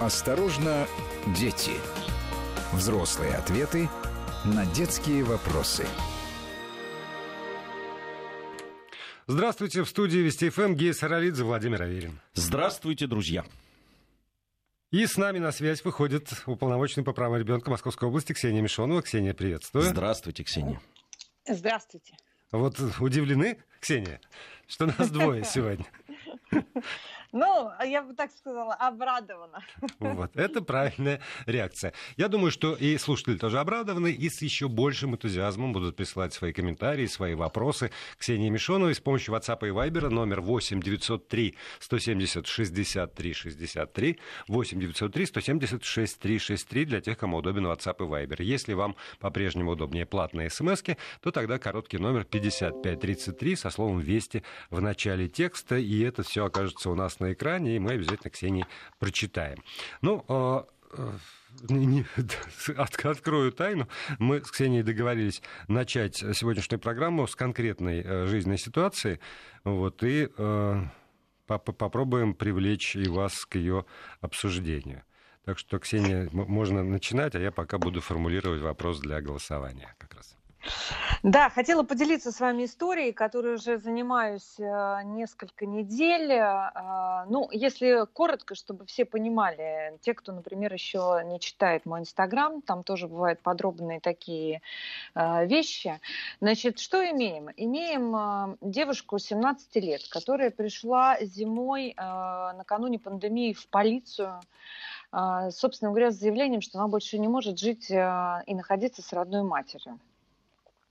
Осторожно, дети. Взрослые ответы на детские вопросы. Здравствуйте, в студии Вести ФМ Гея Саралидзе, Владимир Аверин. Здравствуйте, друзья. И с нами на связь выходит уполномоченный по правам ребенка Московской области Ксения Мишонова. Ксения, приветствую. Здравствуйте, Ксения. Здравствуйте. Вот удивлены, Ксения, что нас двое сегодня? Ну, я бы так сказала, обрадована. Вот, это правильная реакция. Я думаю, что и слушатели тоже обрадованы, и с еще большим энтузиазмом будут присылать свои комментарии, свои вопросы Ксении Мишоновой с помощью WhatsApp и Viber номер 8 903 170 63 63 8 903 170 63 63 для тех, кому удобен WhatsApp и Viber. Если вам по-прежнему удобнее платные смс то тогда короткий номер 5533 со словом «Вести» в начале текста, и это все окажется у нас на экране, и мы обязательно Ксении прочитаем. Ну, а, э, не, открою тайну. Мы с Ксенией договорились начать сегодняшнюю программу с конкретной э, жизненной ситуации. Вот, и э, попробуем привлечь и вас к ее обсуждению. Так что, Ксения, можно начинать, а я пока буду формулировать вопрос для голосования как раз. Да, хотела поделиться с вами историей, которой уже занимаюсь э, несколько недель. Э, ну, если коротко, чтобы все понимали, те, кто, например, еще не читает мой инстаграм, там тоже бывают подробные такие э, вещи. Значит, что имеем? Имеем девушку 17 лет, которая пришла зимой накануне пандемии в полицию собственно говоря, с заявлением, что она больше не может жить и находиться с родной матерью.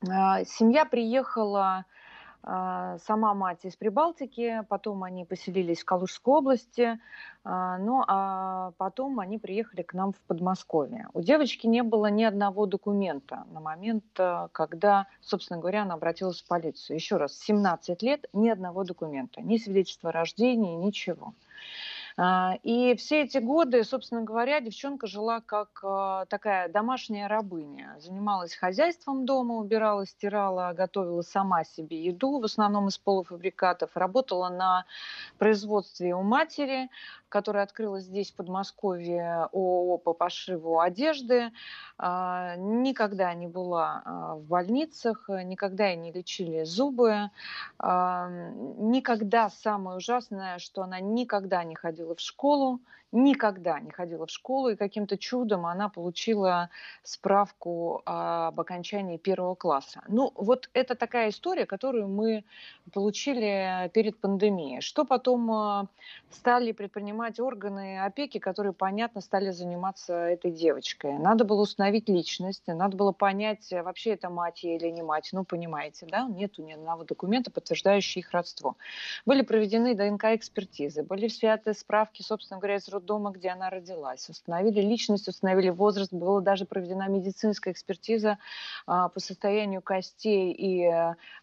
А, семья приехала, а, сама мать из Прибалтики, потом они поселились в Калужской области, а, ну а потом они приехали к нам в Подмосковье. У девочки не было ни одного документа на момент, когда, собственно говоря, она обратилась в полицию. Еще раз, 17 лет, ни одного документа, ни свидетельства о рождении, ничего. А, и все эти годы, собственно говоря, девчонка жила как а, такая домашняя рабыня. Занималась хозяйством дома, убирала, стирала, готовила сама себе еду, в основном из полуфабрикатов. Работала на производстве у матери, которая открылась здесь, в Подмосковье, ООО по пошиву одежды. А, никогда не была в больницах, никогда ей не лечили зубы. Никогда, самое ужасное, что она никогда не ходила в школу, никогда не ходила в школу, и каким-то чудом она получила справку об окончании первого класса. Ну, вот это такая история, которую мы получили перед пандемией. Что потом э, стали предпринимать органы опеки, которые, понятно, стали заниматься этой девочкой. Надо было установить личность, надо было понять, вообще это мать или не мать. Ну, понимаете, да, нету ни одного документа, подтверждающего их родство. Были проведены ДНК-экспертизы, были взяты справки, собственно говоря, из роддома, где она родилась. Установили личность, установили возраст. Была даже проведена медицинская экспертиза а, по состоянию костей и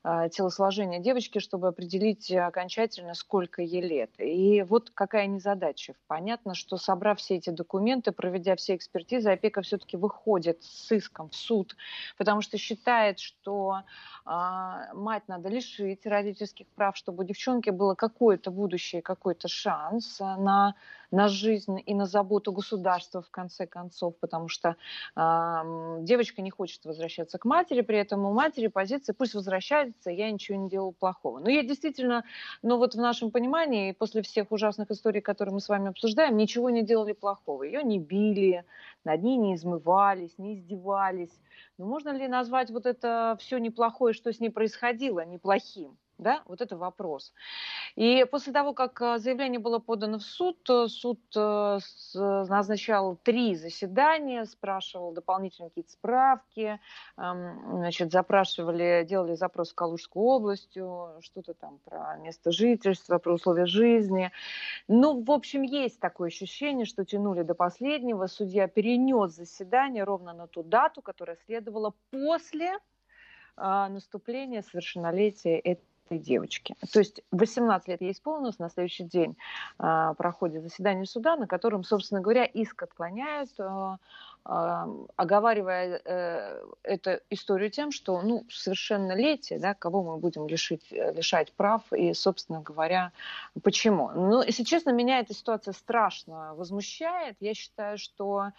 а, телосложения девочки, чтобы определить окончательно, сколько ей лет. И вот какая незадача. Понятно, что собрав все эти документы, проведя все экспертизы, опека все-таки выходит с иском в суд, потому что считает, что а, мать надо лишить родительских прав, чтобы у девчонки было какое-то будущее, какой-то шанс на на жизнь и на заботу государства в конце концов, потому что э, девочка не хочет возвращаться к матери, при этом у матери позиция пусть возвращается, я ничего не делал плохого. Но я действительно, ну вот в нашем понимании, после всех ужасных историй, которые мы с вами обсуждаем, ничего не делали плохого. Ее не били, над ней не измывались, не издевались. Но можно ли назвать вот это все неплохое, что с ней происходило, неплохим? Да, вот это вопрос. И после того, как э, заявление было подано в суд, э, суд э, назначал три заседания, спрашивал дополнительные какие-то справки, эм, значит, запрашивали, делали запрос в Калужскую областью, что-то там про место жительства, про условия жизни. Ну, в общем, есть такое ощущение, что тянули до последнего. Судья перенес заседание ровно на ту дату, которая следовала после наступления совершеннолетия этой девочки. То есть 18 лет ей исполнилось, на следующий день э, проходит заседание суда, на котором, собственно говоря, иск отклоняют, э, оговаривая э, эту историю тем, что ну, совершеннолетие, да, кого мы будем лишить, э, лишать прав, и, собственно говоря, почему. Ну, если честно, меня эта ситуация страшно возмущает. Я считаю, что,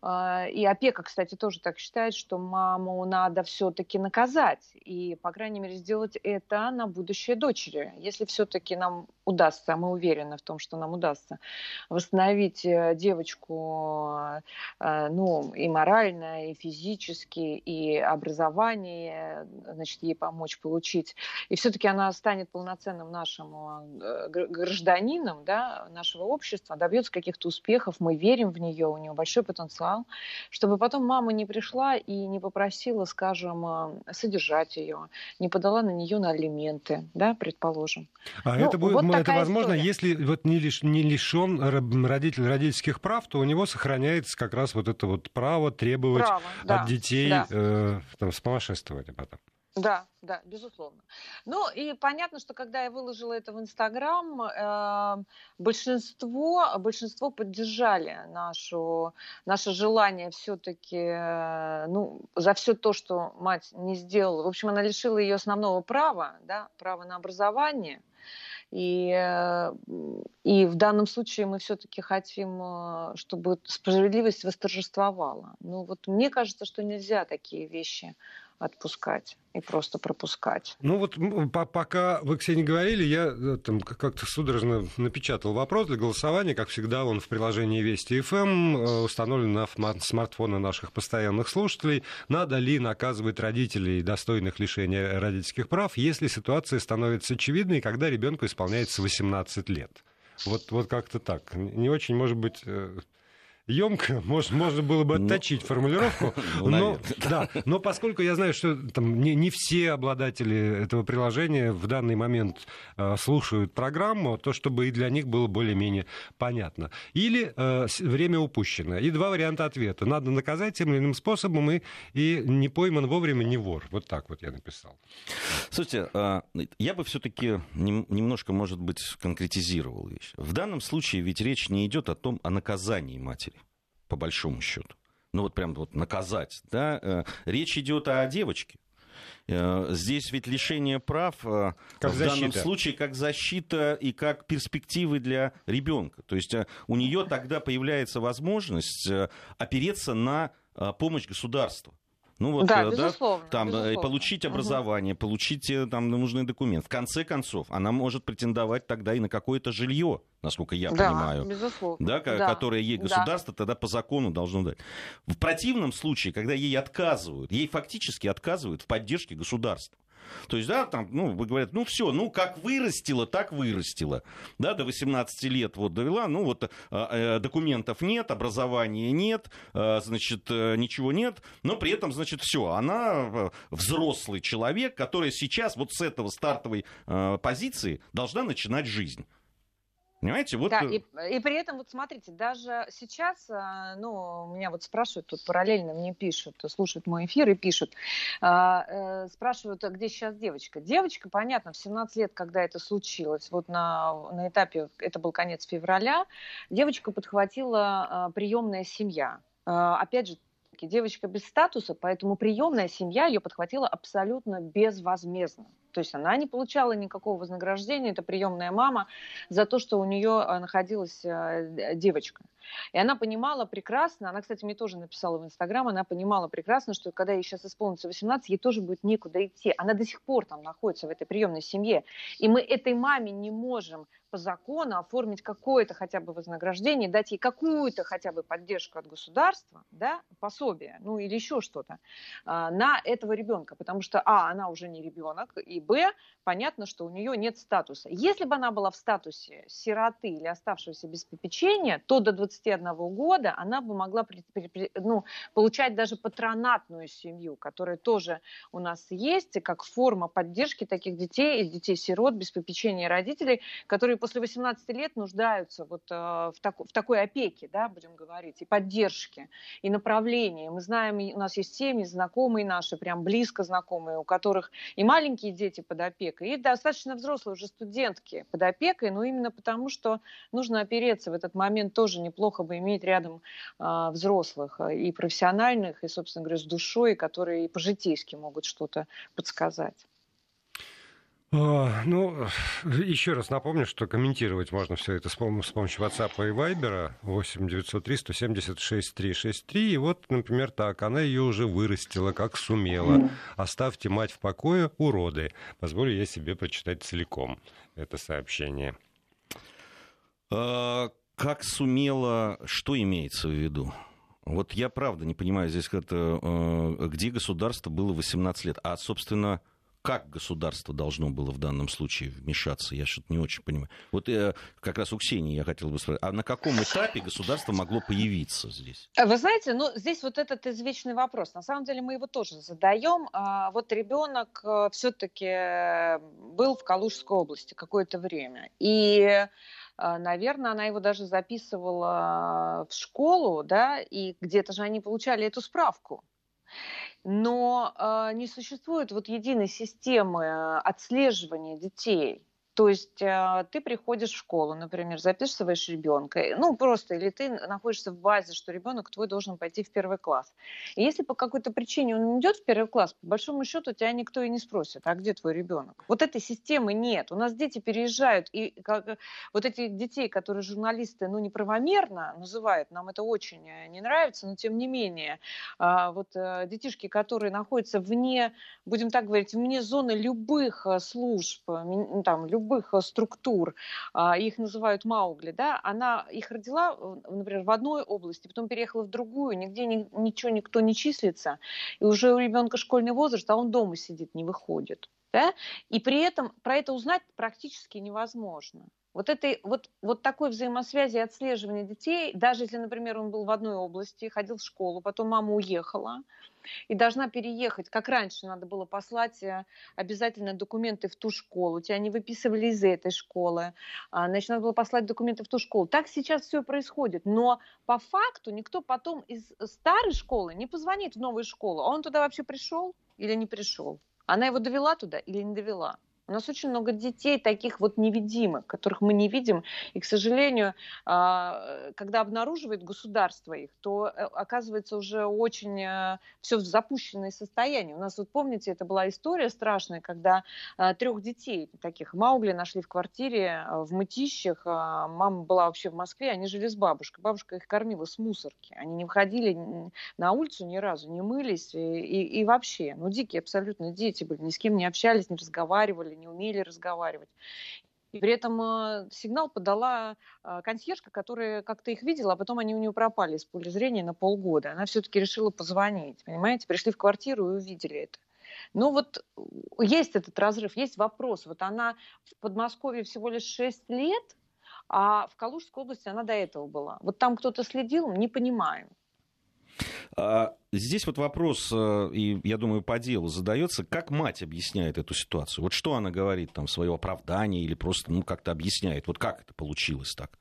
э, и опека, кстати, тоже так считает, что маму надо все-таки наказать, и, по крайней мере, сделать это на будущее дочери. Если все-таки нам удастся, а мы уверены в том, что нам удастся восстановить девочку, ну, и морально, и физически, и образование, значит, ей помочь получить. И все-таки она станет полноценным нашим э, гражданином да, нашего общества, добьется каких-то успехов, мы верим в нее, у нее большой потенциал, чтобы потом мама не пришла и не попросила, скажем, э, содержать ее, не подала на нее на алименты, да, предположим. А ну, это, будет, вот это возможно, история. если вот не, лиш, не лишен родитель родительских прав, то у него сохраняется как раз вот это вот вот право требовать право, да, от детей да. э, там, вспомоществования потом. Да, да, безусловно. Ну и понятно, что когда я выложила это в Инстаграм, э, большинство, большинство поддержали нашу, наше желание все-таки, э, ну, за все то, что мать не сделала. В общем, она лишила ее основного права, да, права на образование. И, э, и в данном случае мы все-таки хотим, э, чтобы справедливость восторжествовала. Ну вот мне кажется, что нельзя такие вещи отпускать и просто пропускать. Ну вот пока вы, Ксения, говорили, я э, там как-то судорожно напечатал вопрос для голосования. Как всегда, он в приложении Вести ФМ эм, э, установлен на смартфоны наших постоянных слушателей. Надо ли наказывать родителей, достойных лишения родительских прав, если ситуация становится очевидной, когда ребенку исполняется 18 лет? Вот, вот как-то так. Не очень, может быть, э, емко, может, можно было бы ну, отточить ну, формулировку. Но, да, но поскольку я знаю, что там, не, не все обладатели этого приложения в данный момент э, слушают программу, то чтобы и для них было более-менее понятно. Или э, время упущено. И два варианта ответа. Надо наказать тем или иным способом, и, и не пойман вовремя, не вор. Вот так вот я написал. Слушайте, э, я бы все-таки немножко, может быть, конкретизировал вещь. В данном случае ведь речь не идет о том, о наказании матери по большому счету. Ну вот прям вот наказать. Да? Э, речь идет о девочке. Э, здесь ведь лишение прав э, как в защита. данном случае как защита и как перспективы для ребенка. То есть у нее тогда появляется возможность опереться на помощь государства. Ну вот, да, да там безусловно. получить образование, угу. получить там нужный документ. В конце концов, она может претендовать тогда и на какое-то жилье насколько я да, понимаю, безусловно. Да, да, которое ей государство да. тогда по закону должно дать. В противном случае, когда ей отказывают, ей фактически отказывают в поддержке государства. То есть, да, там, ну, говорят, ну, все, ну, как вырастила, так вырастила. Да, до 18 лет вот довела, ну, вот э, э, документов нет, образования нет, э, значит, э, ничего нет, но при этом, значит, все, она э, взрослый человек, который сейчас вот с этого стартовой позиции должна начинать жизнь. Понимаете, вот... Да, э, и, и при этом, вот смотрите, даже сейчас, э, ну, меня вот спрашивают, тут параллельно мне пишут, слушают мой эфир и пишут, а, э, спрашивают, а где сейчас девочка? Девочка, понятно, в 17 лет, когда это случилось, вот на, на этапе, это был конец февраля, девочка подхватила а, приемная семья. А, опять же, девочка без статуса, поэтому приемная семья ее подхватила абсолютно безвозмездно. То есть она не получала никакого вознаграждения, это приемная мама, за то, что у нее а, находилась а, девочка. И она понимала прекрасно, она, кстати, мне тоже написала в Инстаграм, она понимала прекрасно, что когда ей сейчас исполнится 18, ей тоже будет некуда идти. Она до сих пор там находится в этой приемной семье. И мы этой маме не можем по закону оформить какое-то хотя бы вознаграждение, дать ей какую-то хотя бы поддержку от государства, да, пособие, ну или еще что-то, а, на этого ребенка, потому что, а, она уже не ребенок, и, б, понятно, что у нее нет статуса. Если бы она была в статусе сироты или оставшегося без попечения, то до 21 года она бы могла ну, получать даже патронатную семью, которая тоже у нас есть, как форма поддержки таких детей и детей-сирот без попечения родителей, которые после 18 лет нуждаются вот э, в, так, в такой опеке, да, будем говорить, и поддержке, и направлении. Мы знаем, у нас есть семьи, знакомые наши, прям близко знакомые, у которых и маленькие дети под опекой, и достаточно взрослые уже студентки под опекой, но именно потому, что нужно опереться в этот момент тоже неплохо бы иметь рядом а, взрослых и профессиональных, и, собственно говоря, с душой, которые и по-житейски могут что-то подсказать. А, ну, еще раз напомню, что комментировать можно все это с помощью WhatsApp и Viber 8 903 176 363. И вот, например, так, она ее уже вырастила, как сумела. Оставьте мать в покое, уроды. Позволю я себе прочитать целиком это сообщение. А, как сумела, что имеется в виду? Вот я правда не понимаю здесь, это, э, где государство было 18 лет, а, собственно, как государство должно было в данном случае вмешаться, я что-то не очень понимаю. Вот э, как раз у Ксении я хотел бы спросить, а на каком этапе государство могло появиться здесь? Вы знаете, ну здесь вот этот извечный вопрос. На самом деле мы его тоже задаем. А, вот ребенок э, все-таки был в Калужской области какое-то время. И э, наверное, она его даже записывала в школу, да, и где-то же они получали эту справку но э, не существует вот единой системы а, отслеживания детей. То есть э, ты приходишь в школу, например, записываешь ребенка, ну просто, или ты находишься в базе, что ребенок твой должен пойти в первый класс. И если по какой-то причине он идет в первый класс, по большому счету тебя никто и не спросит, а где твой ребенок? Вот этой системы нет. У нас дети переезжают, и как, вот этих детей, которые журналисты, ну, неправомерно называют, нам это очень э, не нравится, но тем не менее, э, вот э, детишки, которые находятся вне, будем так говорить, вне зоны любых э, служб, там, любых любых э, структур, а, их называют Маугли, да, она их родила, например, в одной области, потом переехала в другую, нигде ничего никто не числится, и уже у ребенка школьный возраст, а он дома сидит, не выходит. Да? И при этом про это узнать практически невозможно. Вот, этой, вот, вот такой взаимосвязи и отслеживания детей, даже если, например, он был в одной области, ходил в школу, потом мама уехала и должна переехать, как раньше надо было послать э, обязательно документы в ту школу, тебя не выписывали из этой школы, а, значит, надо было послать документы в ту школу. Так сейчас все происходит, но по факту никто потом из старой школы не позвонит в новую школу, а он туда вообще пришел или не пришел, она его довела туда или не довела. У нас очень много детей таких вот невидимых, которых мы не видим. И, к сожалению, а, когда обнаруживает государство их, то э, оказывается уже очень э, все в запущенное состояние. У нас, вот помните, это была история страшная, когда э, трех детей таких Маугли нашли в квартире в Мытищах. Мама была вообще в Москве, они жили с бабушкой. Бабушка их кормила с мусорки. Они не выходили на улицу ни разу, не мылись и, и, и вообще. Ну, дикие абсолютно дети были, ни с кем не общались, не разговаривали, не умели разговаривать. И при этом э, сигнал подала э, консьержка, которая как-то их видела, а потом они у нее пропали из поля зрения на полгода. Она все-таки решила позвонить, понимаете? Пришли в квартиру и увидели это. Ну вот э, есть этот разрыв, есть вопрос. Вот она в Подмосковье всего лишь 6 лет, а в Калужской области она до этого была. Вот там кто-то следил, не понимаю. А, здесь вот вопрос, э, и я думаю, по делу задается, как мать объясняет эту ситуацию? Вот что она говорит, там, свое оправдание или просто, ну, как-то объясняет? Вот как это получилось так?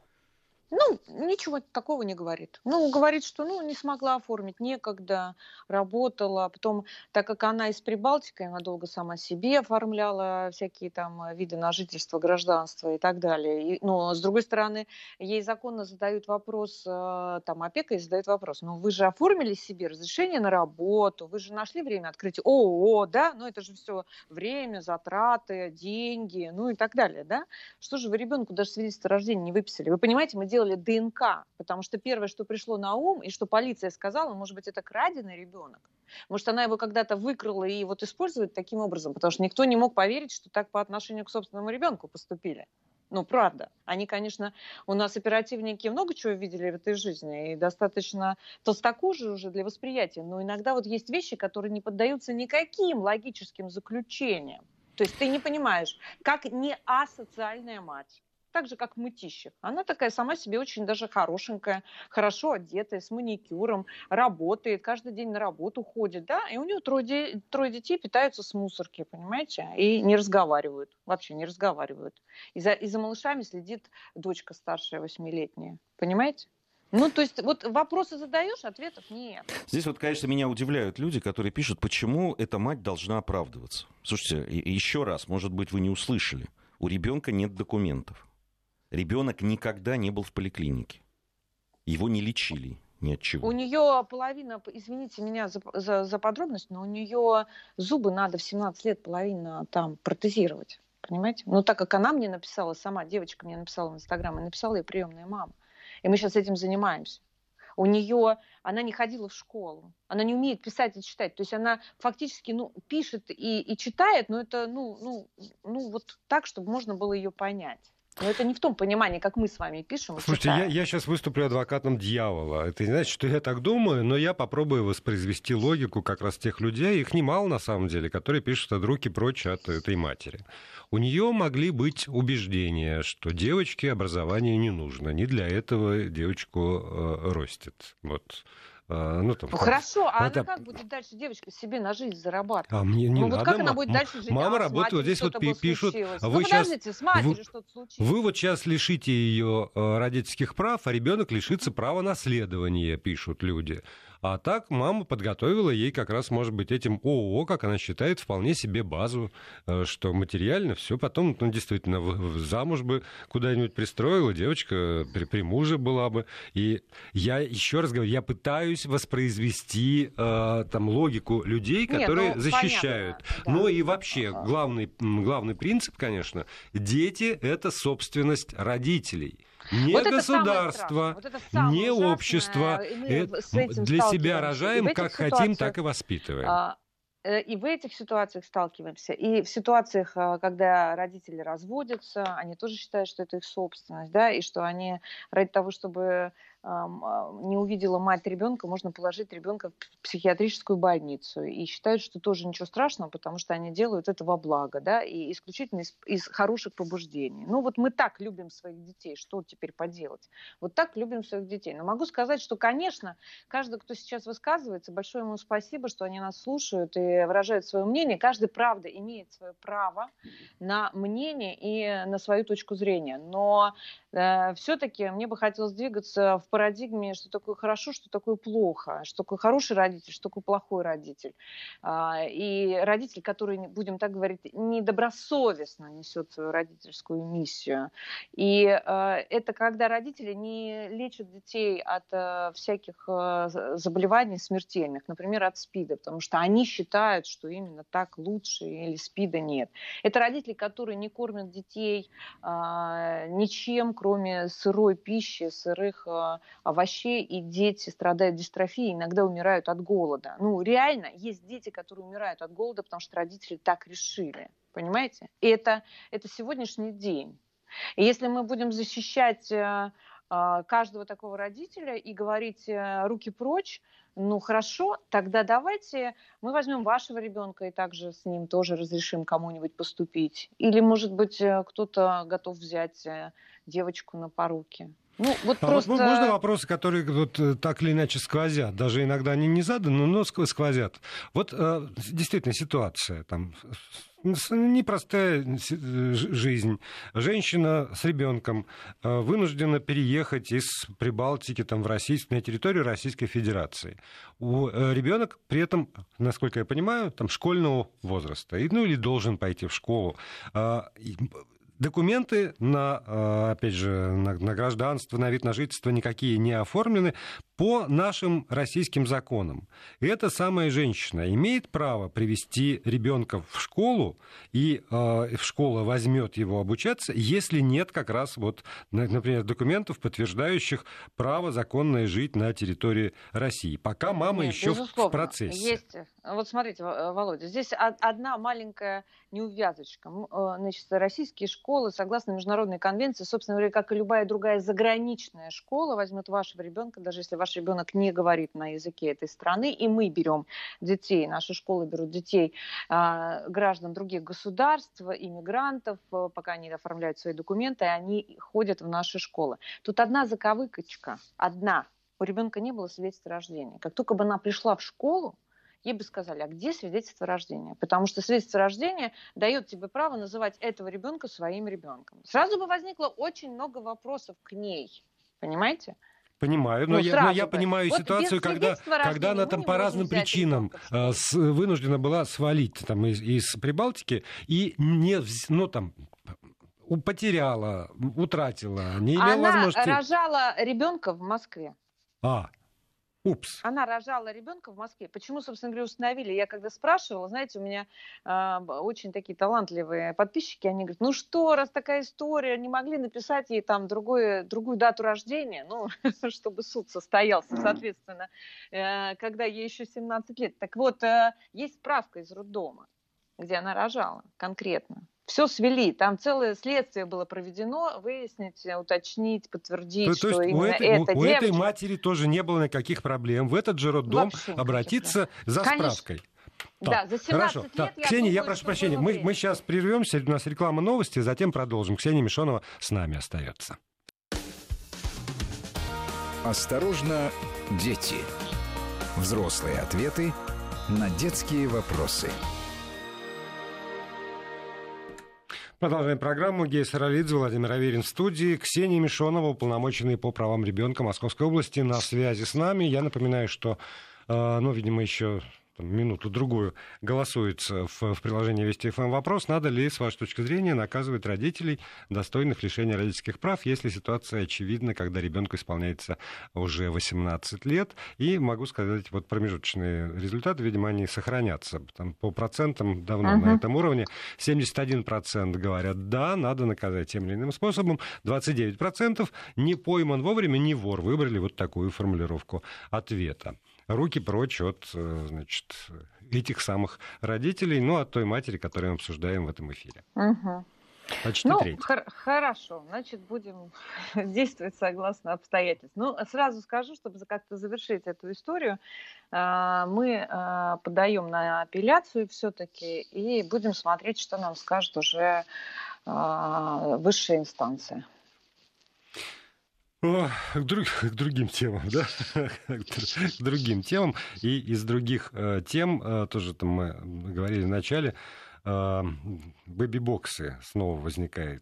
Ну, ничего такого не говорит. Ну, говорит, что ну, не смогла оформить, некогда, работала. Потом, так как она из Прибалтики, она долго сама себе оформляла всякие там виды на жительство, гражданство и так далее. И, но, с другой стороны, ей законно задают вопрос, э, там, опека и задают вопрос, ну, вы же оформили себе разрешение на работу, вы же нашли время открыть ООО, да? Ну, это же все время, затраты, деньги, ну и так далее, да? Что же вы ребенку даже свидетельство о рождении не выписали? Вы понимаете, мы делаем сделали ДНК, потому что первое, что пришло на ум, и что полиция сказала, может быть, это краденый ребенок. Может, она его когда-то выкрала и вот использует таким образом, потому что никто не мог поверить, что так по отношению к собственному ребенку поступили. Ну, правда. Они, конечно, у нас оперативники много чего видели в этой жизни, и достаточно толстокожи уже для восприятия, но иногда вот есть вещи, которые не поддаются никаким логическим заключениям. То есть ты не понимаешь, как не асоциальная мать так же, как Мытищев. Она такая сама себе очень даже хорошенькая, хорошо одетая, с маникюром, работает, каждый день на работу ходит, да, и у нее трое, трое детей питаются с мусорки, понимаете, и не разговаривают, вообще не разговаривают. И за, и за малышами следит дочка старшая, восьмилетняя, понимаете? Ну, то есть, вот вопросы задаешь, ответов нет. Здесь вот, конечно, меня удивляют люди, которые пишут, почему эта мать должна оправдываться. Слушайте, еще раз, может быть, вы не услышали. У ребенка нет документов ребенок никогда не был в поликлинике. Его не лечили ни от чего. У нее половина, извините меня за, за, за подробность, но у нее зубы надо в 17 лет половина там протезировать. Понимаете? Но так как она мне написала, сама девочка мне написала в Инстаграм, и написала ей приемная мама. И мы сейчас этим занимаемся. У нее, она не ходила в школу, она не умеет писать и читать. То есть она фактически ну, пишет и, и читает, но это ну, ну, ну, вот так, чтобы можно было ее понять. Но это не в том понимании, как мы с вами пишем. Слушайте, я, я сейчас выступлю адвокатом дьявола. Это не значит, что я так думаю, но я попробую воспроизвести логику как раз тех людей, их немало на самом деле, которые пишут от руки прочь от этой матери. У нее могли быть убеждения, что девочке образование не нужно, не для этого девочку э, ростит. Вот. А, ну, там, ну хорошо, а это... она как будет дальше девочка себе на жизнь зарабатывать? А мне не ну, надо. Вот как она будет дальше жить? Мама работает, вот здесь вот пишут. А вы ну, сейчас... с матерью вы... что-то случилось. Вы вот сейчас лишите ее э, родительских прав, а ребенок лишится права наследования, пишут люди. А так мама подготовила ей как раз, может быть, этим ООО, как она считает, вполне себе базу, э, что материально все потом, ну, действительно, в, в замуж бы куда-нибудь пристроила, девочка при, при муже была бы. И я еще раз говорю, я пытаюсь воспроизвести э, там логику людей, которые Нет, ну, защищают. Понятно, да. Но и вообще главный, главный принцип, конечно, дети — это собственность родителей. Не вот государство, вот не общество. Э, для себя рожаем, как хотим, так и воспитываем. А, э, и в этих ситуациях сталкиваемся. И в ситуациях, а, когда родители разводятся, они тоже считают, что это их собственность, да, и что они ради того, чтобы не увидела мать ребенка, можно положить ребенка в психиатрическую больницу. И считают, что тоже ничего страшного, потому что они делают это во благо, да, и исключительно из, из хороших побуждений. Ну вот мы так любим своих детей, что теперь поделать? Вот так любим своих детей. Но могу сказать, что, конечно, каждый, кто сейчас высказывается, большое ему спасибо, что они нас слушают и выражают свое мнение. Каждый, правда, имеет свое право на мнение и на свою точку зрения. Но э, все-таки мне бы хотелось двигаться в парадигме, что такое хорошо, что такое плохо, что такое хороший родитель, что такое плохой родитель. А, и родитель, который, будем так говорить, недобросовестно несет свою родительскую миссию. И а, это когда родители не лечат детей от а, всяких заболеваний смертельных, например, от СПИДа, потому что они считают, что именно так лучше или СПИДа нет. Это родители, которые не кормят детей ничем, кроме сырой пищи, сырых овощей, и дети страдают дистрофией, иногда умирают от голода. Ну, реально, есть дети, которые умирают от голода, потому что родители так решили. Понимаете? И это, это сегодняшний день. И если мы будем защищать э, э, каждого такого родителя и говорить э, руки прочь, ну хорошо, тогда давайте мы возьмем вашего ребенка и также с ним тоже разрешим кому-нибудь поступить. Или, может быть, кто-то готов взять девочку на поруки. Ну, вот а просто... вот можно вопросы, которые вот э, так или иначе сквозят? Даже иногда они не заданы, но сквозят. Вот э, действительно ситуация там непростая э, жизнь. Женщина с ребенком вынуждена переехать из Прибалтики там, в Российск, на территорию Российской Федерации. У ребенок при этом, насколько я понимаю, там, школьного возраста. Ну или должен пойти в школу. А, Документы на, э, опять же, на, на гражданство, на вид на жительство никакие не оформлены по нашим российским законам. Эта самая женщина имеет право привести ребенка в школу, и э, школа возьмет его обучаться, если нет как раз, вот, например, документов, подтверждающих право законное жить на территории России. Пока мама нет, еще в процессе. Есть. Вот смотрите, Володя, здесь одна маленькая неувязочка. Э, значит, российские школы, согласно международной конвенции, собственно говоря, как и любая другая заграничная школа, возьмет вашего ребенка, даже если ваш ребенок не говорит на языке этой страны, и мы берем детей, наши школы берут детей а, граждан других государств, иммигрантов, э, пока они оформляют свои документы, и они ходят в наши школы. Тут одна заковыкочка, одна. У ребенка не было свидетельства рождения. Как только бы она пришла в школу, ей бы сказали, а где свидетельство рождения? Потому что свидетельство рождения дает тебе право называть этого ребенка своим ребенком. Сразу бы возникло очень много вопросов к ней, понимаете? Понимаю, но, ну, я, но я понимаю вот ситуацию, когда, когда она там по разным причинам э, с, вынуждена была свалить там, из, из Прибалтики и не, ну, там, потеряла, утратила, не имела Она возможности... рожала ребенка в Москве. А, упс. Она рожала ребенка в Москве. Почему, собственно говоря, установили? Я когда спрашивала, знаете, у меня э, очень такие талантливые подписчики, они говорят, ну что, раз такая история, не могли написать ей там другое, другую дату рождения, ну, чтобы суд состоялся, соответственно, э, когда ей еще 17 лет. Так вот, э, есть справка из роддома, где она рожала конкретно все свели. Там целое следствие было проведено, выяснить, уточнить, подтвердить, то, что то есть именно у этой, эта у, у девочка... этой матери тоже не было никаких проблем в этот же роддом Вообще обратиться за Конечно. справкой. Да, за 17 Хорошо. лет Так, я Ксения, думаю, я прошу прощения. Мы, мы сейчас прервемся, у нас реклама новости, затем продолжим. Ксения Мишонова с нами остается. Осторожно, дети. Взрослые ответы на детские вопросы. Продолжаем программу. Гея Саралидзе, Владимир Аверин в студии. Ксения Мишонова, уполномоченный по правам ребенка Московской области, на связи с нами. Я напоминаю, что, э, ну, видимо, еще минуту-другую голосуется в, в приложении Вести ФМ вопрос, надо ли, с вашей точки зрения, наказывать родителей, достойных лишения родительских прав, если ситуация очевидна, когда ребенку исполняется уже 18 лет. И могу сказать, вот промежуточные результаты, видимо, они сохранятся. Там, по процентам давно Мгм. на этом уровне. 71% говорят, да, надо наказать тем или иным способом. 29% не пойман вовремя, не вор. Выбрали вот такую формулировку ответа руки прочь от э, значит, этих самых родителей, ну, от той матери, которую мы обсуждаем в этом эфире. Мгм. Почти Ну, треть. хор- хорошо, значит, будем действовать согласно обстоятельствам. Ну, сразу скажу, чтобы как-то завершить эту историю, а, мы а, подаем на апелляцию все-таки и будем смотреть, что нам скажет уже высшая инстанция. О, к, друг- к другим темам, да? К др- к другим темам. И из других э, тем, э, тоже там мы говорили в начале, э, бэби-боксы снова возникает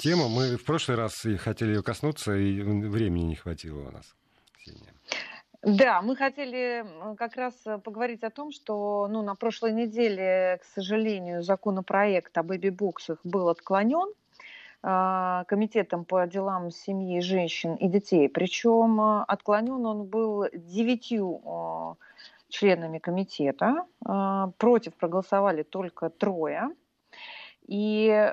тема. Мы в прошлый раз и хотели ее коснуться, и времени не хватило у нас. Ксения. Да, мы хотели как раз поговорить о том, что ну, на прошлой неделе, к сожалению, законопроект о бэби-боксах был отклонен Комитетом по делам семьи, женщин и детей. Причем а, отклонен он был девятью а, членами комитета. А, Против проголосовали только трое. И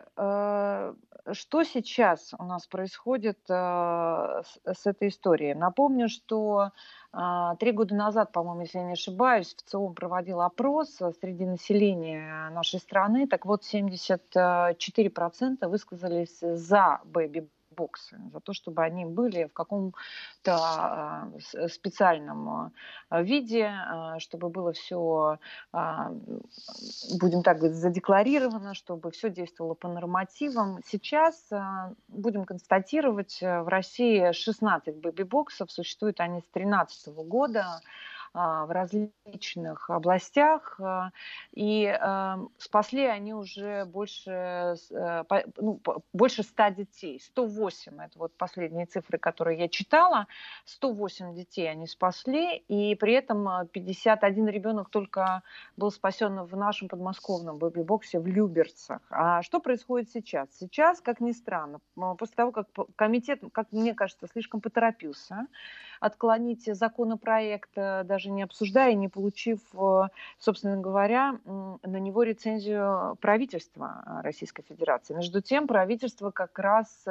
что сейчас у нас происходит э, с, с этой историей? Напомню, что э, три года назад, по-моему, если я не ошибаюсь, в ЦИОМ проводил опрос э, среди населения нашей страны. Так вот, 74% высказались за бэби-боксы, за то, чтобы они были в каком-то э, специальном э, виде, э, чтобы было все будем так говорить, задекларировано, чтобы все действовало по нормативам. Сейчас будем констатировать, в России 16 бэби-боксов, существуют они с 2013 года а, в различных областях, а, и э, спасли они уже больше, э, ну, больше 100 детей. 108, это вот последние цифры, которые я читала, 108 детей они спасли, и при этом э, 51 ребенок только был спасен в нашем подмосковном бэби-боксе в Люберцах. А что происходит сейчас? Сейчас, как ни странно, после того, как комитет, как мне кажется, слишком поторопился отклонить законопроект, э, даже не обсуждая, не получив, э, собственно говоря, на него рецензию правительства э, Российской Федерации. Между тем, правительство как раз,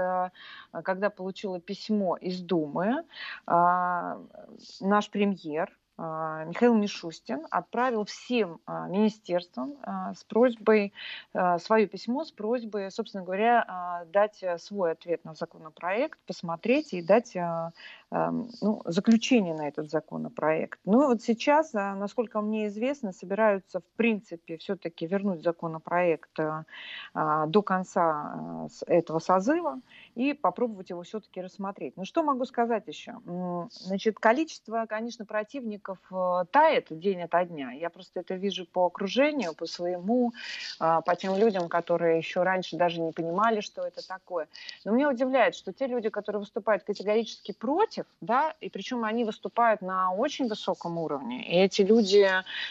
когда получило письмо из Думы, наш премьер Михаил Мишустин отправил всем а, министерствам а, с просьбой, а, свое письмо с просьбой, собственно говоря, а, дать а, свой ответ на законопроект, посмотреть и дать а, а, ну, заключение на этот законопроект. Ну вот сейчас, а, насколько мне известно, собираются в принципе все-таки вернуть законопроект а, а, до конца а, этого созыва. И попробовать его все-таки рассмотреть. Ну что могу сказать еще? Значит, количество, конечно, противников э, тает день ото дня. Я просто это вижу по окружению, по своему, а, по тем людям, которые еще раньше даже не понимали, что это такое. Но меня удивляет, что те люди, которые выступают категорически против, да, и причем они выступают на очень высоком уровне, и эти люди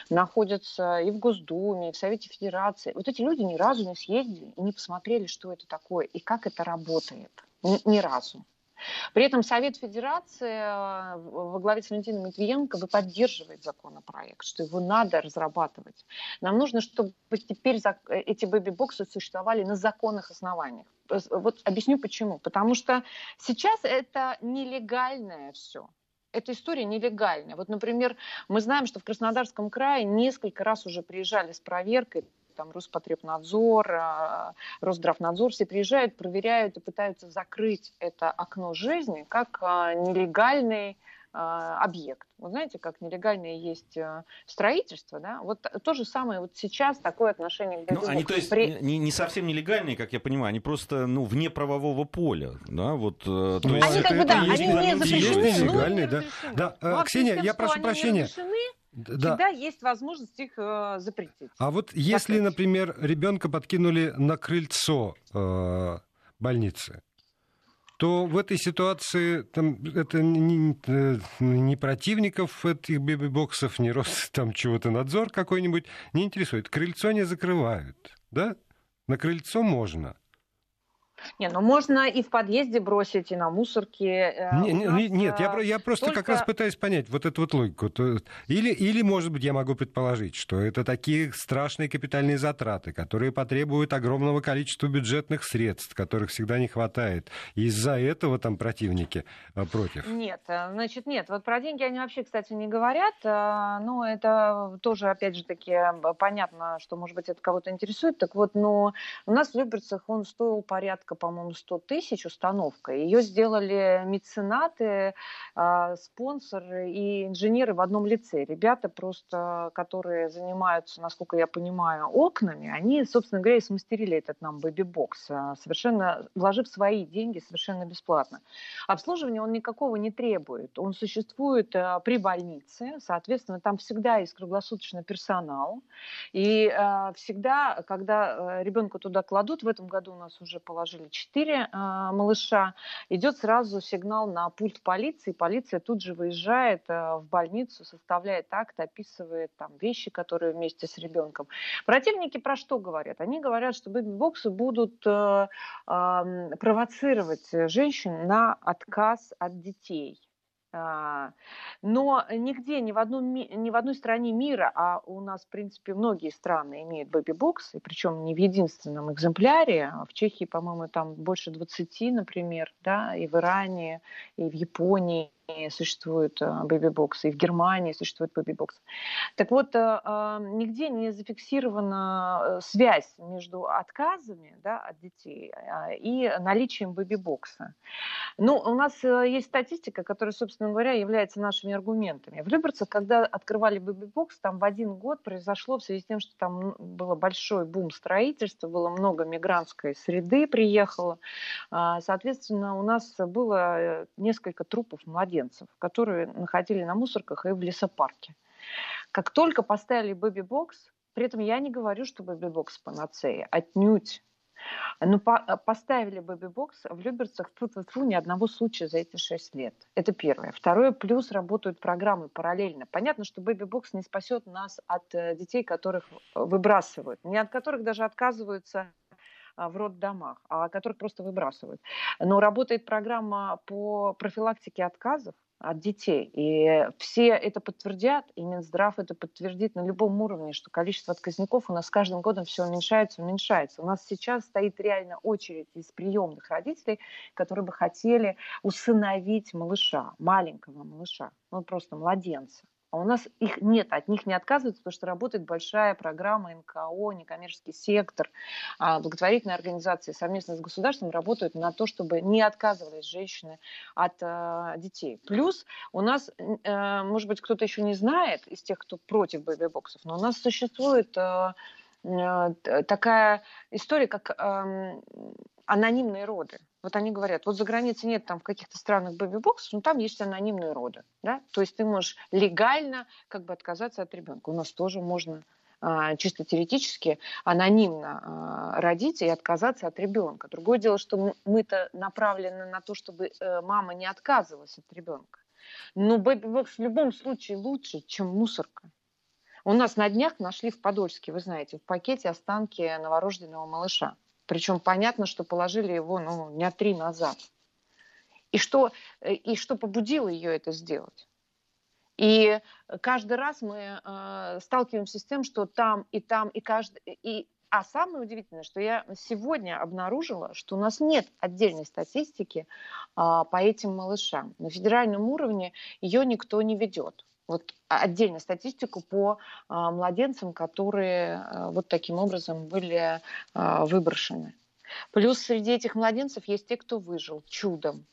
находятся и в Госдуме, и в Совете Федерации. Вот эти люди ни разу не съездили и не посмотрели, что это такое и как это работает. Ни, разу. При этом Совет Федерации э, во главе с Валентином Матвиенко поддерживает законопроект, что его надо разрабатывать. Нам нужно, чтобы теперь эти бэби-боксы существовали на законных основаниях. Вот объясню почему. Потому что сейчас это нелегальное все эта история нелегальная. Вот, например, мы знаем, что в Краснодарском крае несколько раз уже приезжали с проверкой там Роспотребнадзор, а, Росздравнадзор, все приезжают, проверяют и пытаются закрыть это окно жизни как а, нелегальный а, объект. Вы знаете, как нелегальное есть строительство, да? Вот то же самое вот сейчас такое отношение к ну, Они, то есть, При... не, не совсем нелегальные, как я понимаю, они просто, ну, вне правового поля, да? Вот, э, то есть... Они как бы, да, они не запрещены. Нелегальные, да. Да, ну, Ксения, я прошу прощения. Разрешены, да. всегда есть возможность их э, запретить. А вот если, Закрыть. например, ребенка подкинули на крыльцо э, больницы, то в этой ситуации там, это не, э, не противников этих бэби-боксов, не рост там чего-то надзор какой-нибудь не интересует. Крыльцо не закрывают, да? На крыльцо можно. Не, ну можно и в подъезде бросить, и на мусорке. Э, не, не, нет, я, я просто только... как раз пытаюсь понять вот эту вот логику. Или, или, может быть, я могу предположить, что это такие страшные капитальные затраты, которые потребуют огромного количества бюджетных средств, которых всегда не хватает. Из-за этого там противники э, против. Нет, э, значит, нет. Вот про деньги они вообще, кстати, не говорят. Но это тоже, опять же таки, понятно, что, может быть, это кого-то интересует. Так вот, но у нас в Люберцах он стоил порядка порядка, по-моему, 100 тысяч установка. Ее сделали меценаты, а, спонсоры и инженеры в одном лице. Ребята просто, которые занимаются, насколько я понимаю, окнами, они, собственно говоря, и смастерили этот нам бэби-бокс, а, совершенно вложив свои деньги совершенно бесплатно. Обслуживания он никакого не требует. Он существует а, при больнице, соответственно, там всегда есть круглосуточный персонал. И всегда, когда ребенка туда кладут, в этом году у нас уже положили или четыре а, малыша, идет сразу сигнал на пульт полиции. Полиция тут же выезжает а, в больницу, составляет акт, описывает там вещи, которые вместе с ребенком. Противники про что говорят? Они говорят, что бэби-боксы будут а, провоцировать женщин на отказ от детей. А, но нигде, ни в, одном, ни в одной стране мира, а у нас, в принципе, многие страны имеют бэби-бокс, и причем не в единственном экземпляре. А в Чехии, по-моему, там больше 20, например, да, и в Иране, и в Японии, существует бэби-бокс, и в Германии существует бэби-бокс. Так вот, э, а, нигде не зафиксирована э, связь между отказами да, от детей а, и наличием бэби-бокса. Ну, у нас э, есть статистика, которая, собственно говоря, является нашими аргументами. В Люберцах, когда открывали бэби-бокс, там в один год произошло, в связи с тем, что там было большой бум строительства, было много мигрантской среды приехало, а, соответственно, у нас было несколько трупов младенцев младенцев, которые находили на мусорках и в лесопарке. Как только поставили бэби-бокс, при этом я не говорю, что бэби-бокс панацея, отнюдь. Но по поставили бэби-бокс в Люберцах тут -тьфу, ни одного случая за эти шесть лет. Это первое. Второе, плюс работают программы параллельно. Понятно, что бэби-бокс не спасет нас от э, детей, которых выбрасывают, не от которых даже отказываются в роддомах, а которых просто выбрасывают. Но работает программа по профилактике отказов от детей. И все это подтвердят, и Минздрав это подтвердит на любом уровне, что количество отказников у нас с каждым годом все уменьшается, уменьшается. У нас сейчас стоит реально очередь из приемных родителей, которые бы хотели усыновить малыша, маленького малыша, ну просто младенца. А у нас их нет, от них не отказываются, потому что работает большая программа НКО, некоммерческий сектор, а благотворительные организации совместно с государством работают на то, чтобы не отказывались женщины от э, детей. Плюс у нас, э, может быть, кто-то еще не знает из тех, кто против бэби-боксов, но у нас существует э, такая история, как э, анонимные роды. Вот они говорят, вот за границей нет там в каких-то странах бэби-боксов, но там есть анонимные роды, да, то есть ты можешь легально как бы отказаться от ребенка. У нас тоже можно а, чисто теоретически анонимно а, родить и отказаться от ребенка. Другое дело, что мы-то направлены на то, чтобы э, мама не отказывалась от ребенка. Но бэби-бокс в любом случае лучше, чем мусорка. У нас на днях нашли в Подольске, вы знаете, в пакете останки новорожденного малыша. Причем понятно, что положили его ну, дня три назад. И что, э, и что побудило ее это сделать? И каждый раз мы э, сталкиваемся с тем, что там и там, и каждый... И, а самое удивительное, что я сегодня обнаружила, что у нас нет отдельной статистики э, по этим малышам. На федеральном уровне ее никто не ведет вот отдельно статистику по а, младенцам, которые а, вот таким образом были а, выброшены. Плюс среди этих младенцев есть те, кто выжил чудом.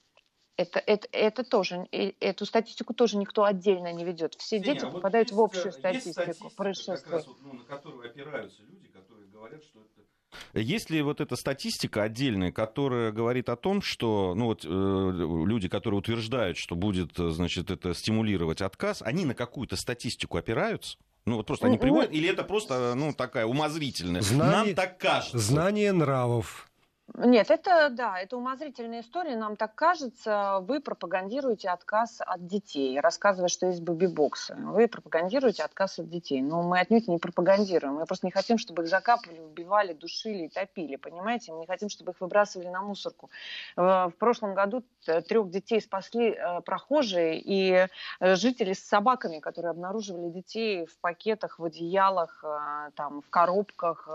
Это, это, это тоже, эту статистику тоже никто отдельно не ведет. Все Сеня, дети а попадают вот есть, в общую статистику происшествий. Раз, ну, на которую опираются люди, которые говорят, что это есть ли вот эта статистика отдельная, которая говорит о том, что ну вот, э, люди, которые утверждают, что будет значит, это стимулировать отказ, они на какую-то статистику опираются? Ну вот просто они ну, приводят, или это просто ну, такая умозрительная? Знание, Нам так кажется. Знание нравов. Нет, это, да, это умозрительная история, нам так кажется. Вы пропагандируете отказ от детей, рассказывая, что есть бэби-боксы. Вы пропагандируете отказ от детей. Но мы отнюдь не пропагандируем. Мы просто не хотим, чтобы их закапывали, убивали, душили и топили, понимаете? Мы не хотим, чтобы их выбрасывали на мусорку. В прошлом году трех детей спасли э, прохожие и э, жители с собаками, которые обнаруживали детей в пакетах, в одеялах, э, там, в коробках,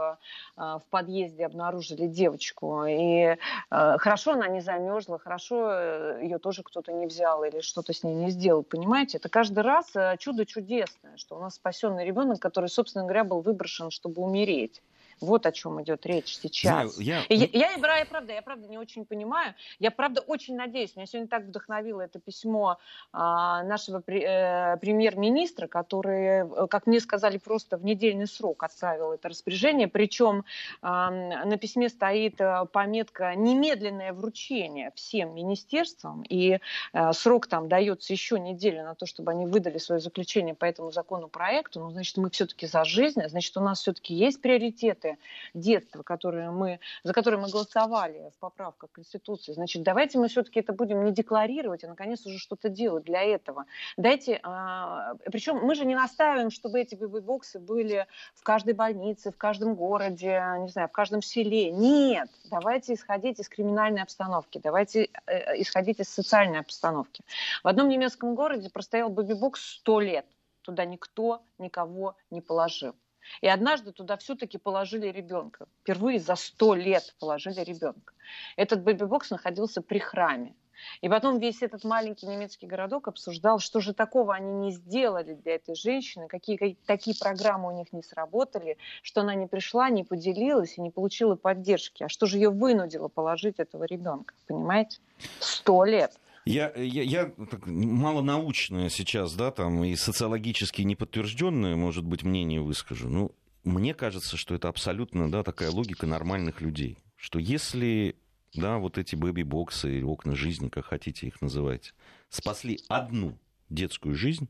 в подъезде обнаружили девочку и э, хорошо она не замерзла, хорошо э, ее тоже кто-то не взял или что-то с ней не сделал, понимаете? Это каждый раз э, чудо чудесное, что у нас спасенный ребенок, который, собственно говоря, был выброшен, чтобы умереть. Вот о чем идет речь сейчас. Знаю, я... Я, я, я, я, правда, я правда не очень понимаю. Я правда очень надеюсь. Меня сегодня так вдохновило это письмо а, нашего при, э, премьер-министра, который, э, как мне сказали, просто в недельный срок отправил это распоряжение. Причем а, на письме стоит э, пометка «немедленное вручение всем министерствам». И а, срок там дается еще неделю на то, чтобы они выдали свое заключение по этому законопроекту. Ну, значит, мы все-таки за жизнь, значит, у нас все-таки есть приоритет приоритеты детства, которые мы, за которые мы голосовали в поправках Конституции, значит, давайте мы все-таки это будем не декларировать, а наконец уже что-то делать для этого. Дайте, а, причем мы же не настаиваем, чтобы эти бэби-боксы были в каждой больнице, в каждом городе, не знаю, в каждом селе. Нет, давайте исходить из криминальной обстановки, давайте э, исходить из социальной обстановки. В одном немецком городе простоял бэби-бокс сто лет. Туда никто никого не положил. И однажды туда все-таки положили ребенка. Впервые за сто лет положили ребенка. Этот бэби-бокс находился при храме. И потом весь этот маленький немецкий городок обсуждал, что же такого они не сделали для этой женщины, какие, какие такие программы у них не сработали, что она не пришла, не поделилась и не получила поддержки. А что же ее вынудило положить этого ребенка, понимаете? Сто лет. Я, я, я так, малонаучное сейчас, да, там, и социологически неподтвержденное, может быть, мнение выскажу. Ну, мне кажется, что это абсолютно, да, такая логика нормальных людей. Что если, да, вот эти бэби-боксы или окна жизни, как хотите их называть, спасли одну детскую жизнь,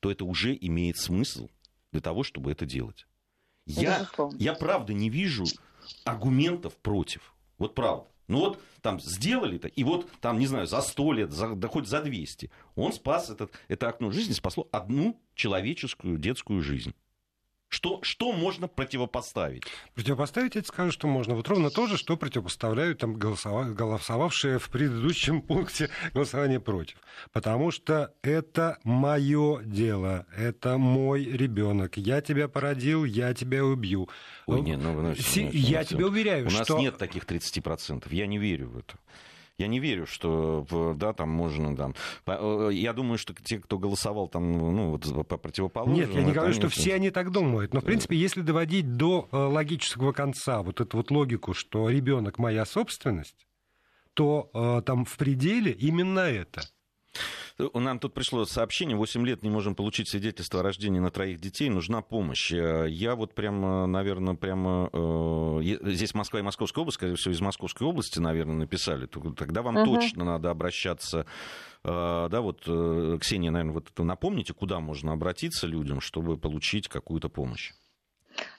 то это уже имеет смысл для того, чтобы это делать. Я, я правда не вижу аргументов против. Вот правда. Ну вот там сделали-то, и вот там, не знаю, за сто лет, за, да хоть за 200, он спас этот, это окно жизни, спасло одну человеческую детскую жизнь. Что, что можно противопоставить? Противопоставить, я тебе скажу, что можно. Вот ровно то же, что противопоставляют там голосова... голосовавшие в предыдущем пункте голосования против. Потому что это мое дело, это мой ребенок. Я тебя породил, я тебя убью. Ой, не, ну, ну, ну, я ну, тебе уверяю, У что... У нас нет таких 30%. Я не верю в это. Я не верю, что да, там можно там. Э, я думаю, что те, кто голосовал там, ну, вот по противоположному. Нет, я не говорю, что все они так думают. Но, в принципе, если доводить до э, логического конца вот эту вот логику, что ребенок моя собственность, то э, там в пределе именно это. Нам тут пришло сообщение, 8 лет не можем получить свидетельство о рождении на троих детей, нужна помощь. Э, я вот прямо, наверное, прямо... Здесь Москва и Московская область, скорее всего, из Московской области, наверное, написали. Тогда вам угу. точно надо обращаться да, вот, Ксения, наверное, вот напомните, куда можно обратиться людям, чтобы получить какую-то помощь.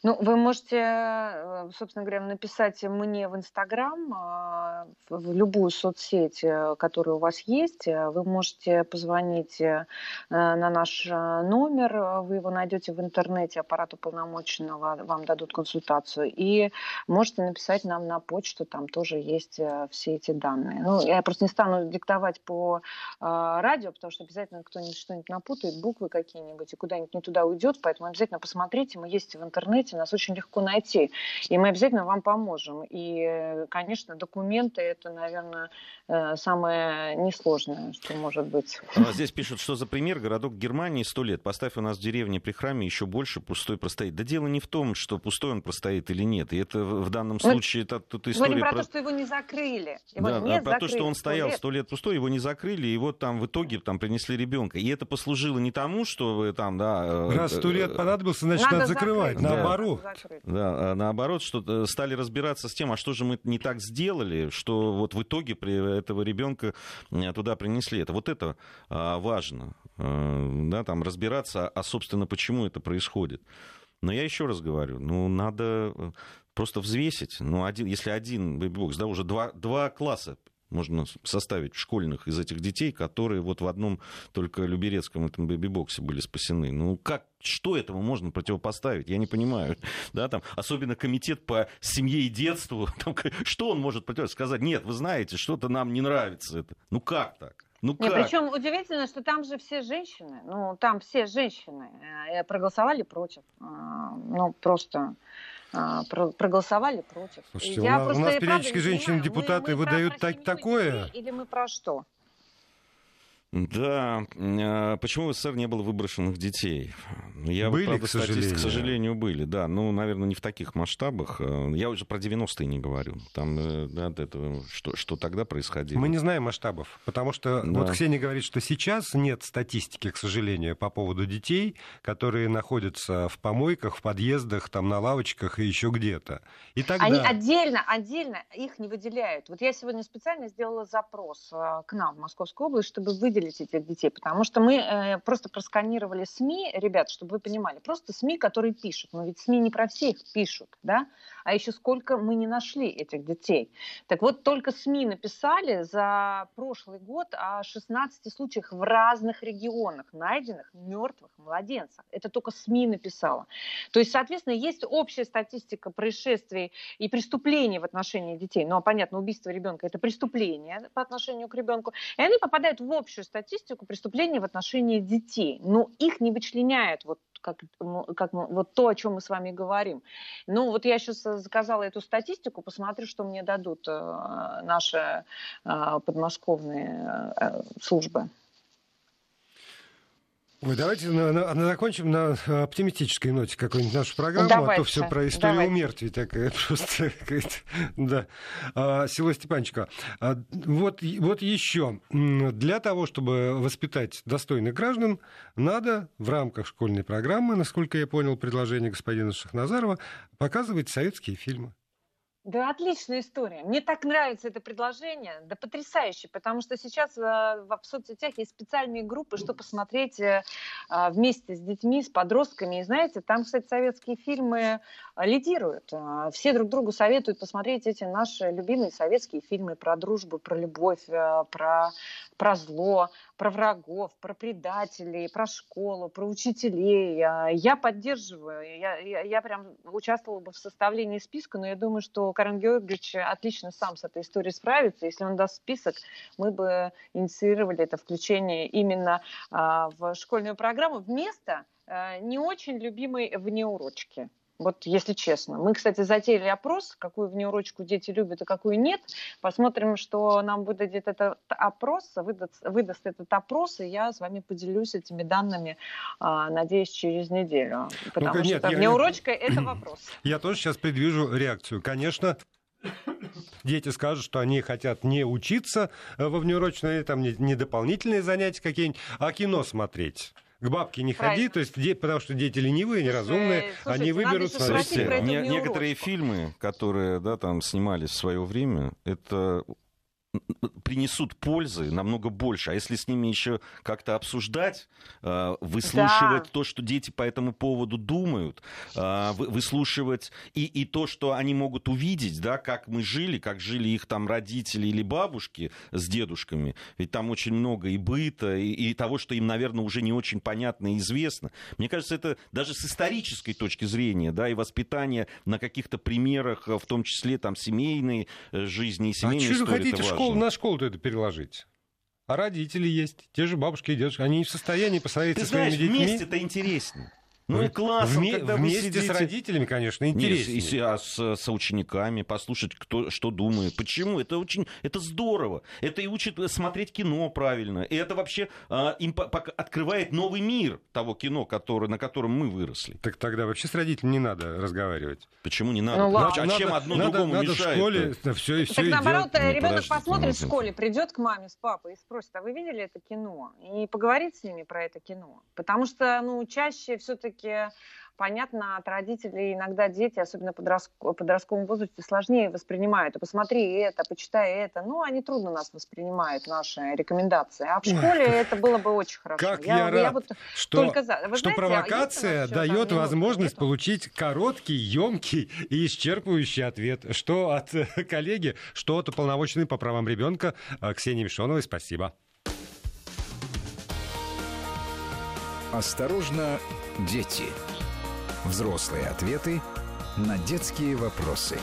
Ну, вы можете, э, собственно говоря, написать мне в Инстаграм, а, в любую соцсеть, э, которая у вас есть. Вы можете позвонить э, на наш номер, вы его найдете в интернете, аппарат уполномоченного вам дадут консультацию. И можете написать нам на почту, там тоже есть все эти данные. Ну, я просто не стану диктовать по радио, потому что обязательно кто-нибудь что-нибудь напутает, буквы какие-нибудь, и куда-нибудь не туда уйдет, поэтому обязательно посмотрите, мы есть в интернете, нас очень легко найти. И мы обязательно вам поможем. И, конечно, документы это, наверное, э, самое несложное, что может быть. А здесь пишут, что за пример городок Германии сто лет. Поставь у нас в деревне при храме еще больше пустой простоит. Да дело не в том, что пустой он простоит или нет. И это в данном случае это, тут история Говорим про, про то, что его не закрыли. Его да, не про закрыли. то, что он стоял сто лет пустой, его не закрыли, и вот там в итоге там принесли ребенка. И это послужило не тому, что вы там, да... Э, Раз сто лет э, понадобился, значит, надо, надо закрывать. Закрыть. Наоборот наоборот. Да, а наоборот, что э, стали разбираться с тем, а что же мы не так сделали, что вот в итоге при этого ребенка э, туда принесли это. Вот это а, важно, э, да, там разбираться, а собственно почему это происходит. Но я еще раз говорю, ну надо просто взвесить. Ну, один, если один бэби-бокс, да, уже два, два класса можно составить школьных из этих детей, которые вот в одном только Люберецком этом бэби-боксе были спасены. Ну, как, что этому можно противопоставить? Я не понимаю. Да, там, особенно комитет по семье и детству, там, что он может противопоставить? Сказать, нет, вы знаете, что-то нам не нравится это. Ну, как так? Ну как? Нет, причем удивительно, что там же все женщины, ну там все женщины э, проголосовали против, а, ну просто а, проголосовали против. Слушайте, Я у нас, у нас периодически женщины-депутаты выдают так, такое. Или мы про что? Да. А почему в СССР не было выброшенных детей? Я были, правда, к сожалению. к сожалению, были, да. Ну, наверное, не в таких масштабах. Я уже про 90-е не говорю. Там, э, да, это, что, что тогда происходило. Мы не знаем масштабов, потому что да. вот Ксения говорит, что сейчас нет статистики, к сожалению, по поводу детей, которые находятся в помойках, в подъездах, там, на лавочках и еще где-то. И тогда... Они отдельно, отдельно их не выделяют. Вот я сегодня специально сделала запрос э, к нам в Московскую область, чтобы выделить выделить этих детей, потому что мы э, просто просканировали СМИ, ребят, чтобы вы понимали, просто СМИ, которые пишут, но ведь СМИ не про всех пишут, да, а еще сколько мы не нашли этих детей. Так вот, только СМИ написали за прошлый год о 16 случаях в разных регионах найденных мертвых младенцев. Это только СМИ написала. То есть, соответственно, есть общая статистика происшествий и преступлений в отношении детей. Ну, а понятно, убийство ребенка это преступление по отношению к ребенку. И они попадают в общую статистику преступлений в отношении детей. Но их не вычленяют вот как, как вот то, о чем мы с вами говорим. Ну, вот я сейчас заказала эту статистику, посмотрю, что мне дадут э, наши э, подмосковные э, службы. Ой, давайте на, на, на, закончим на оптимистической ноте какую-нибудь нашу программу, давайте, а то все про историю давайте. умертвий такая просто Да. А, село Степанчико. А, вот, вот еще. Для того, чтобы воспитать достойных граждан, надо в рамках школьной программы, насколько я понял предложение господина Шахназарова, показывать советские фильмы. Да, отличная история. Мне так нравится это предложение, да потрясающе, потому что сейчас э, в соцсетях есть специальные группы, что посмотреть э, а, вместе с детьми, с подростками. И знаете, там, кстати, советские фильмы лидируют. А, все друг другу советуют посмотреть эти наши любимые советские фильмы про дружбу, про любовь, э, про, про зло, про врагов, про предателей, про школу, про учителей. Я поддерживаю, я, я, я прям участвовала бы в составлении списка, но я думаю, что Карен Георгиевич отлично сам с этой историей справится. Если он даст список, мы бы инициировали это включение именно а, в школьную программу вместо а, не очень любимой внеурочки. Вот если честно. Мы, кстати, затеяли опрос, какую внеурочку дети любят и какую нет. Посмотрим, что нам выдадет этот опрос, выдаст, выдаст этот опрос, и я с вами поделюсь этими данными, а, надеюсь, через неделю. Потому ну что нет, внеурочка я... – это вопрос. Я тоже сейчас предвижу реакцию. Конечно, дети скажут, что они хотят не учиться во внеурочные, там, не, не дополнительные занятия какие-нибудь, а кино смотреть к бабке не Правильно. ходи, то есть, де, потому что дети ленивые, неразумные, Слушайте, они выберут... Смотрите, не, некоторые фильмы, которые да, там снимались в свое время, это принесут пользы намного больше. А если с ними еще как-то обсуждать, э, выслушивать да. то, что дети по этому поводу думают, э, выслушивать и, и то, что они могут увидеть, да, как мы жили, как жили их там родители или бабушки с дедушками. Ведь там очень много и быта, и, и того, что им, наверное, уже не очень понятно и известно. Мне кажется, это даже с исторической точки зрения, да, и воспитание на каких-то примерах, в том числе там семейной э, жизни и семейной а истории. Вы хотите школу, на школу-то это переложить? А родители есть, те же бабушки и дедушки, они не в состоянии посмотреть Ты со своими знаешь, детьми. вместе-то интереснее. Ну и классно, Вме- когда вместе сидите... с родителями, конечно, интереснее. Нет, а с, с учениками послушать, кто что думает. Почему? Это очень, это здорово. Это и учит смотреть кино правильно. И это вообще а, им по- по- открывает новый мир того кино, который, на котором мы выросли. Так тогда вообще с родителями не надо разговаривать. Почему не надо? Ну, ладно. А чем одно надо, другому надо мешает? В школе да, все, все так наоборот, ну, ребенок посмотрит в школе, придет к маме с папой и спросит, а вы видели это кино? И поговорит с ними про это кино. Потому что, ну, чаще все-таки все-таки понятно, от родителей иногда дети, особенно в подростковом возрасте, сложнее воспринимают. И посмотри это, почитай это. Ну, они трудно нас воспринимают, наши рекомендации. А в школе Ой, это было бы очень хорошо. Как я, я рад, я вот что, только за. Вы что знаете, а провокация а дает возможность нету? получить короткий, емкий и исчерпывающий ответ. Что от коллеги, что от уполномоченной по правам ребенка Ксении Мишоновой. Спасибо. Осторожно, дети. Взрослые ответы на детские вопросы.